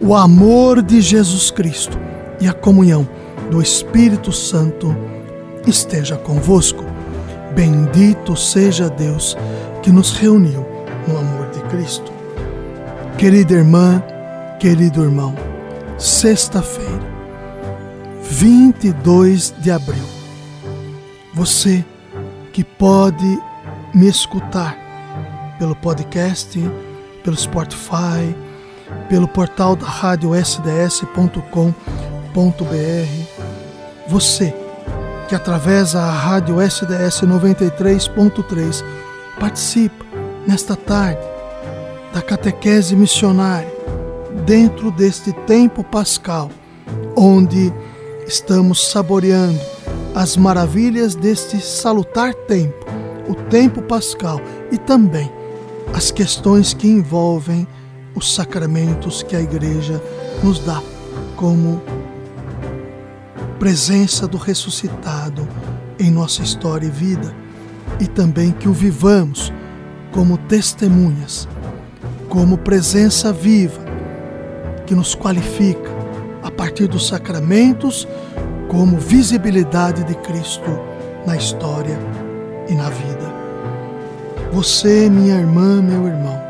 o amor de Jesus Cristo e a comunhão do Espírito Santo esteja convosco. Bendito seja Deus que nos reuniu no amor de Cristo. Querida irmã, querido irmão, sexta-feira, 22 de abril. Você que pode me escutar pelo podcast, pelo Spotify, pelo portal da rádio sds.com.br. Você que através da rádio SDS 93.3 participa nesta tarde da catequese missionária dentro deste tempo pascal, onde estamos saboreando as maravilhas deste salutar tempo, o tempo pascal e também as questões que envolvem os sacramentos que a igreja nos dá como presença do ressuscitado em nossa história e vida e também que o vivamos como testemunhas, como presença viva que nos qualifica a partir dos sacramentos como visibilidade de Cristo na história e na vida. Você, minha irmã, meu irmão,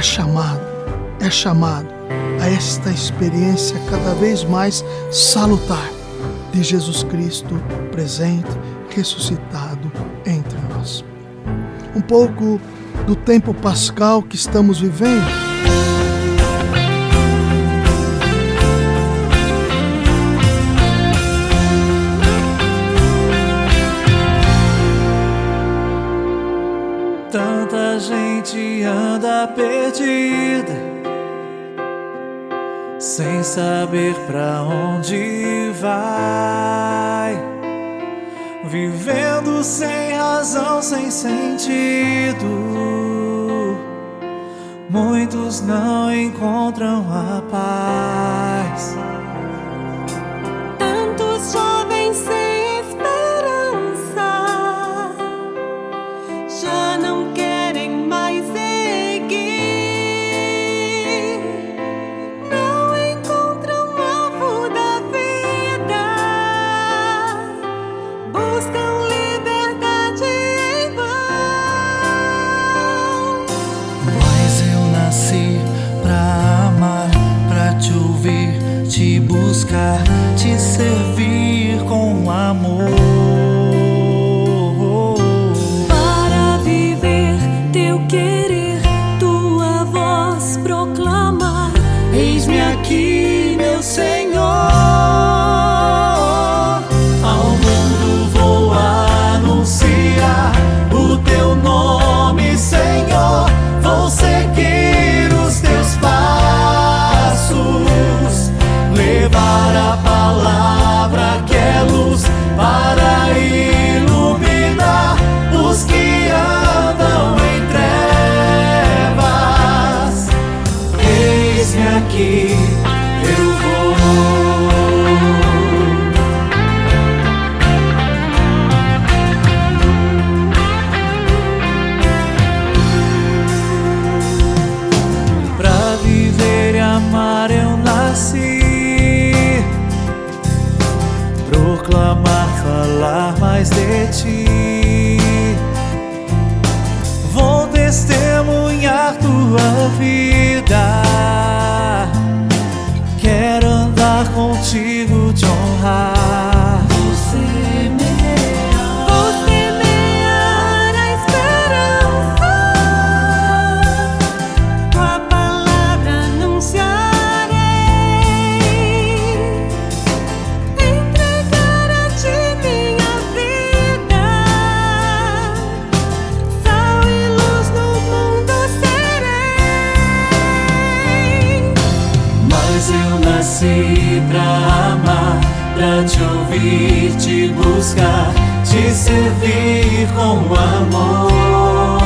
é chamado, é chamado a esta experiência cada vez mais salutar de Jesus Cristo presente, ressuscitado entre nós. Um pouco do tempo pascal que estamos vivendo perdida, sem saber para onde vai, vivendo sem razão, sem sentido. Muitos não encontram a paz. te buscar. consigo te honrar. Você meia, você meia esperança. Tua palavra anunciarei. Entregar a ti minha vida. Sal e luz no mundo serei. Mas eu nasci pra te ouvir, te buscar, te servir com amor.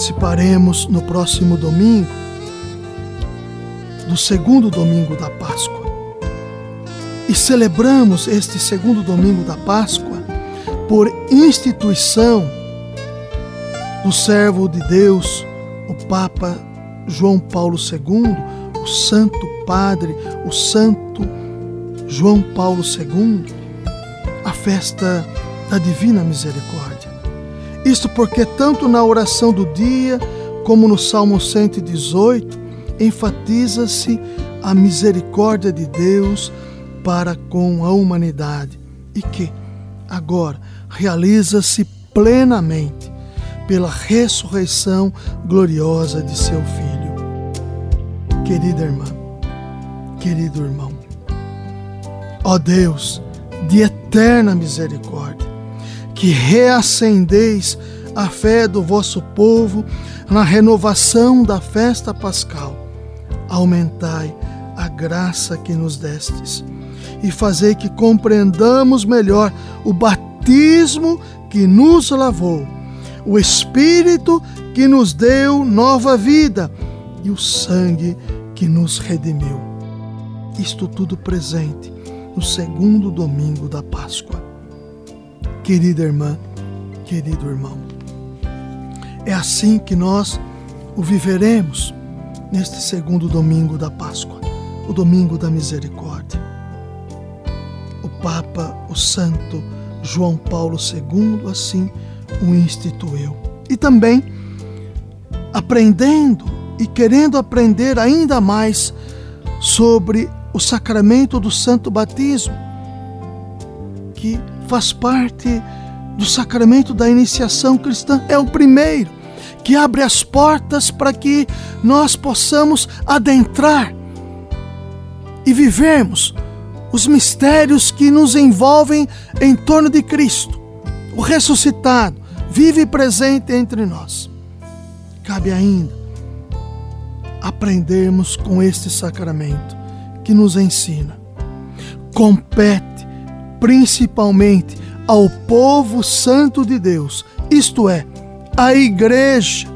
Participaremos no próximo domingo, do segundo domingo da Páscoa. E celebramos este segundo domingo da Páscoa por instituição do servo de Deus, o Papa João Paulo II, o Santo Padre, o Santo João Paulo II, a festa da Divina Misericórdia. Isto porque, tanto na oração do dia como no Salmo 118, enfatiza-se a misericórdia de Deus para com a humanidade e que, agora, realiza-se plenamente pela ressurreição gloriosa de seu Filho. Querida irmã, querido irmão, ó Deus de eterna misericórdia, que reacendeis a fé do vosso povo na renovação da festa pascal. Aumentai a graça que nos destes e fazei que compreendamos melhor o batismo que nos lavou, o Espírito que nos deu nova vida e o sangue que nos redimiu. Isto tudo presente no segundo domingo da Páscoa. Querida irmã, querido irmão, é assim que nós o viveremos neste segundo domingo da Páscoa, o domingo da misericórdia. O Papa, o Santo João Paulo II, assim o instituiu. E também aprendendo e querendo aprender ainda mais sobre o sacramento do Santo Batismo, que faz parte do sacramento da iniciação cristã. É o primeiro que abre as portas para que nós possamos adentrar e vivermos os mistérios que nos envolvem em torno de Cristo, o ressuscitado, vive e presente entre nós. Cabe ainda aprendermos com este sacramento que nos ensina. Compete principalmente ao povo santo de Deus, isto é, a igreja,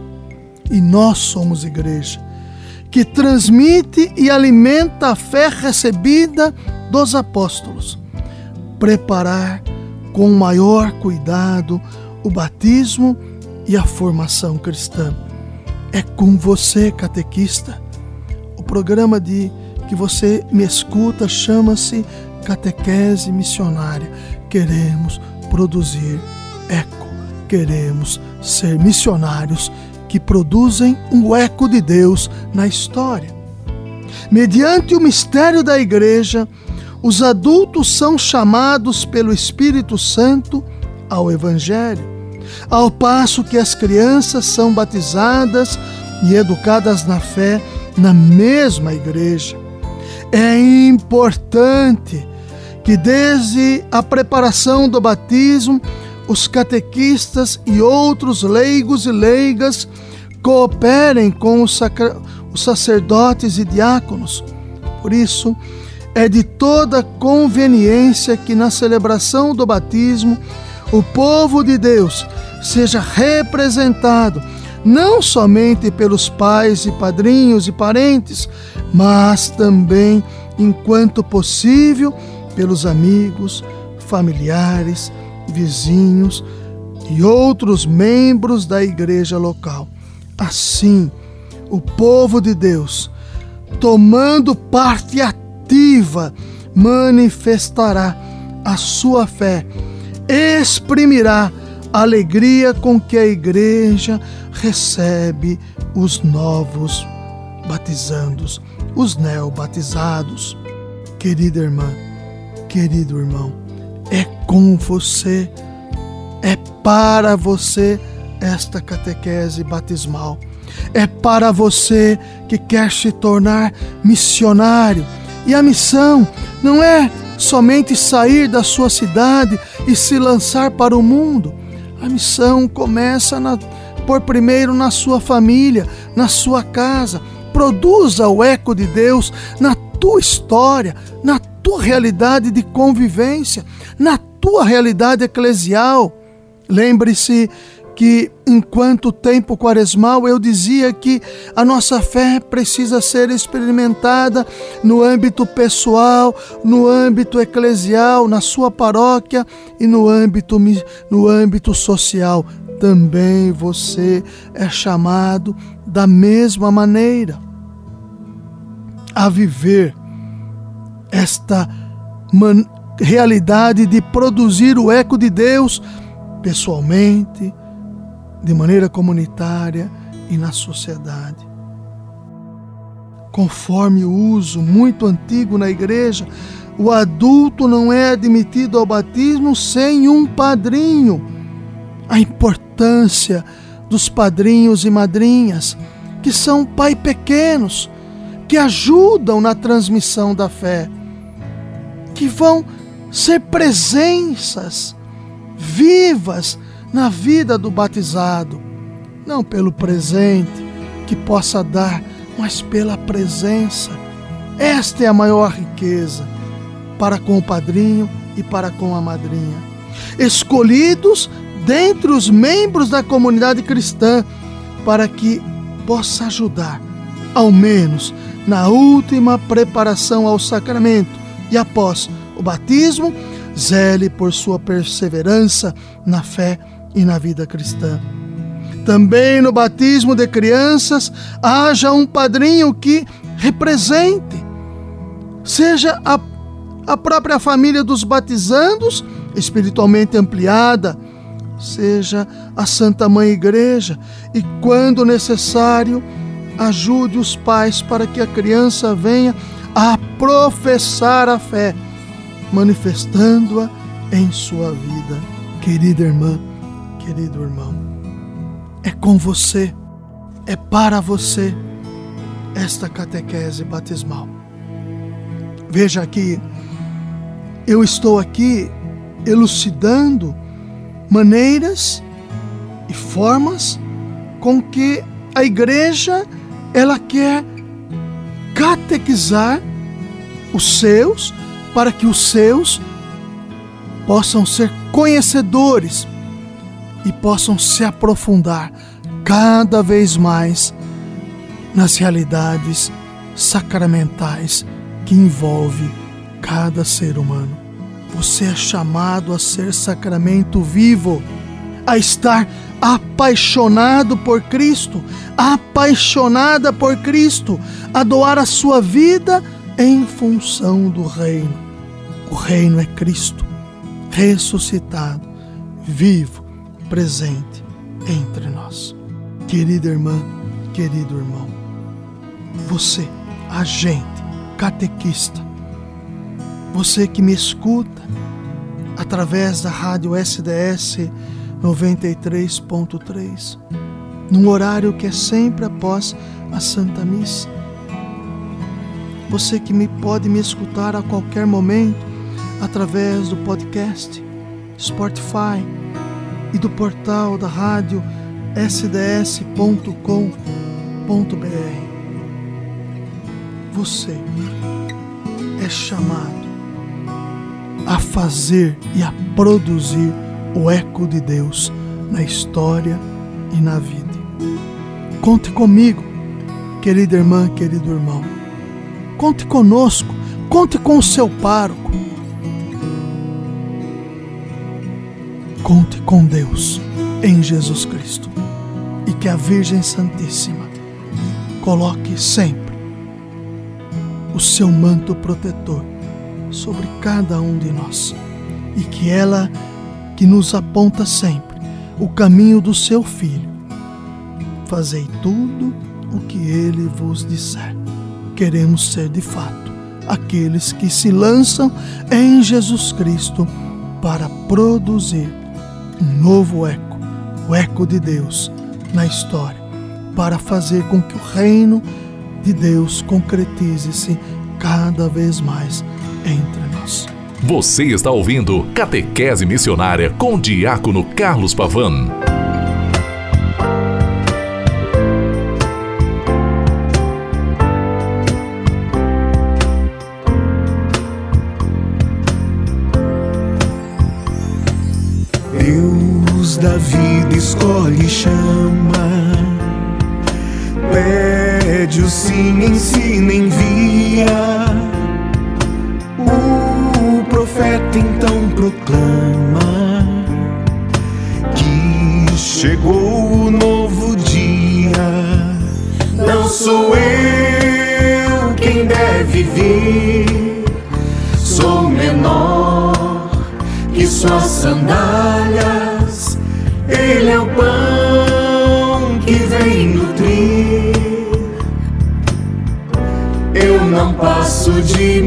e nós somos igreja, que transmite e alimenta a fé recebida dos apóstolos, preparar com maior cuidado o batismo e a formação cristã. É com você, catequista. O programa de que você me escuta chama-se catequese missionária. Queremos produzir eco, queremos ser missionários que produzem um eco de Deus na história. Mediante o mistério da igreja, os adultos são chamados pelo Espírito Santo ao Evangelho, ao passo que as crianças são batizadas e educadas na fé na mesma igreja. É importante que desde a preparação do batismo, os catequistas e outros leigos e leigas cooperem com os, os sacerdotes e diáconos. Por isso, é de toda conveniência que na celebração do batismo o povo de Deus seja representado não somente pelos pais e padrinhos e parentes, mas também, enquanto possível, pelos amigos, familiares, vizinhos e outros membros da igreja local. Assim, o povo de Deus, tomando parte ativa, manifestará a sua fé, exprimirá a alegria com que a igreja recebe os novos batizandos, os neobatizados. Querida irmã, querido irmão, é com você, é para você esta catequese batismal. É para você que quer se tornar missionário. E a missão não é somente sair da sua cidade e se lançar para o mundo. A missão começa na, por primeiro na sua família, na sua casa. Produza o eco de Deus na tua história, na tua realidade de convivência, na tua realidade eclesial. Lembre-se que enquanto tempo quaresmal eu dizia que a nossa fé precisa ser experimentada no âmbito pessoal, no âmbito eclesial, na sua paróquia e no âmbito no âmbito social. Também você é chamado da mesma maneira a viver esta realidade de produzir o eco de Deus pessoalmente, de maneira comunitária e na sociedade. Conforme o uso muito antigo na igreja, o adulto não é admitido ao batismo sem um padrinho. A importância dos padrinhos e madrinhas, que são pai pequenos, que ajudam na transmissão da fé, que vão ser presenças vivas na vida do batizado, não pelo presente que possa dar, mas pela presença. Esta é a maior riqueza para com o padrinho e para com a madrinha. Escolhidos dentre os membros da comunidade cristã para que possa ajudar, ao menos na última preparação ao sacramento e após o batismo, zele por sua perseverança na fé e na vida cristã. Também no batismo de crianças, haja um padrinho que represente, seja a, a própria família dos batizandos, espiritualmente ampliada, seja a Santa Mãe Igreja, e quando necessário, ajude os pais para que a criança venha a professar a fé, manifestando-a em sua vida. Querida irmã, querido irmão, é com você, é para você esta catequese batismal. Veja que eu estou aqui elucidando maneiras e formas com que a igreja ela quer catequizar os seus para que os seus possam ser conhecedores e possam se aprofundar cada vez mais nas realidades sacramentais que envolve cada ser humano. Você é chamado a ser sacramento vivo, a estar apaixonado por Cristo, apaixonada por Cristo, a doar a sua vida em função do reino. O reino é Cristo, ressuscitado, vivo, presente entre nós. Querida irmã, querido irmão, você, agente, catequista, você que me escuta através da rádio SDS 93.3, num horário que é sempre após a Santa Missa. Você que me pode me escutar a qualquer momento através do podcast, Spotify e do portal da rádio sds.com.br. Você é chamado a fazer e a produzir o eco de Deus na história e na vida. Conte comigo, querida irmã, querido irmão. Conte conosco, conte com o seu pároco. Conte com Deus em Jesus Cristo e que a Virgem Santíssima coloque sempre o seu manto protetor sobre cada um de nós e que ela que nos aponta sempre o caminho do seu filho. Fazei tudo o que ele vos disser. Queremos ser de fato aqueles que se lançam em Jesus Cristo para produzir um novo eco, o eco de Deus na história, para fazer com que o reino de Deus concretize-se cada vez mais entre nós. Você está ouvindo Catequese Missionária com o Diácono Carlos Pavan. Escolhe chama, pede o sim, ensina, envia profeta então proclama que chegou o novo dia. Não sou eu quem deve vir, sou menor que suas sandálias. Ele é o pão que vem nutrir. Eu não passo de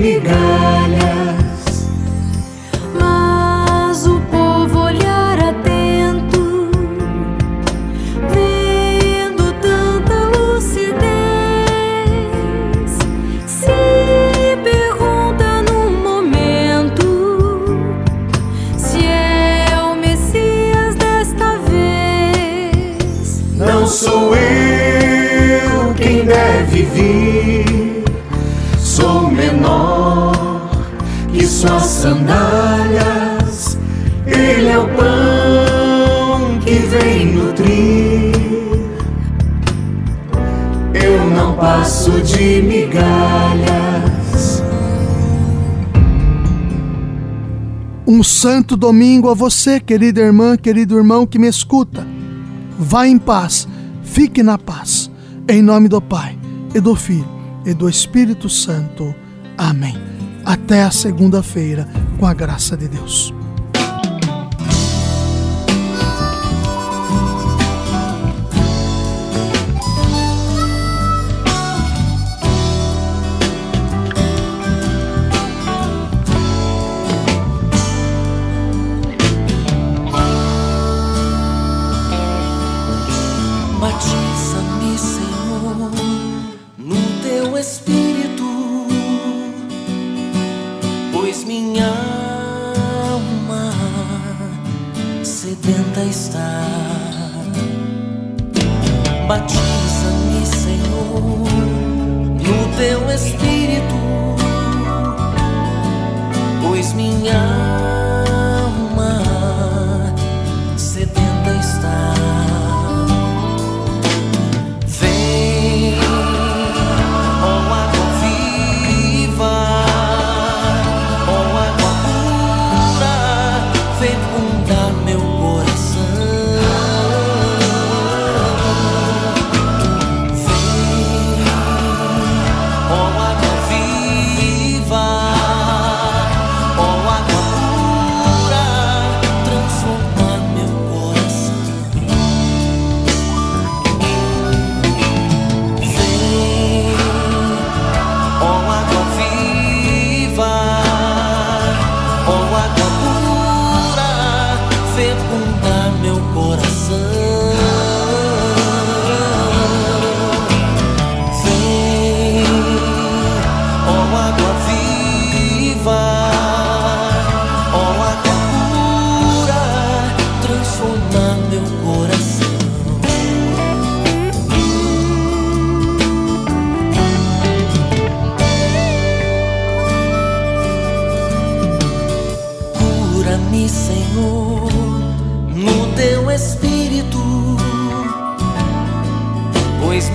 migalhas sandálias, Ele é o pão que vem nutrir. Eu não passo de migalhas. Um santo domingo a você, querida irmã, querido irmão que me escuta. Vá em paz, fique na paz. Em nome do Pai, e do Filho, e do Espírito Santo. Amém até a segunda-feira, com a graça de Deus.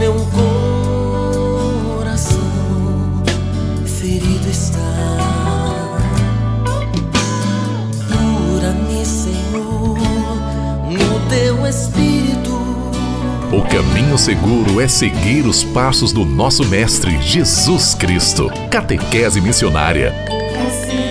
Meu coração ferido está. Cura-me, Senhor, no teu espírito. O caminho seguro é seguir os passos do nosso Mestre Jesus Cristo. Catequese Missionária. Assim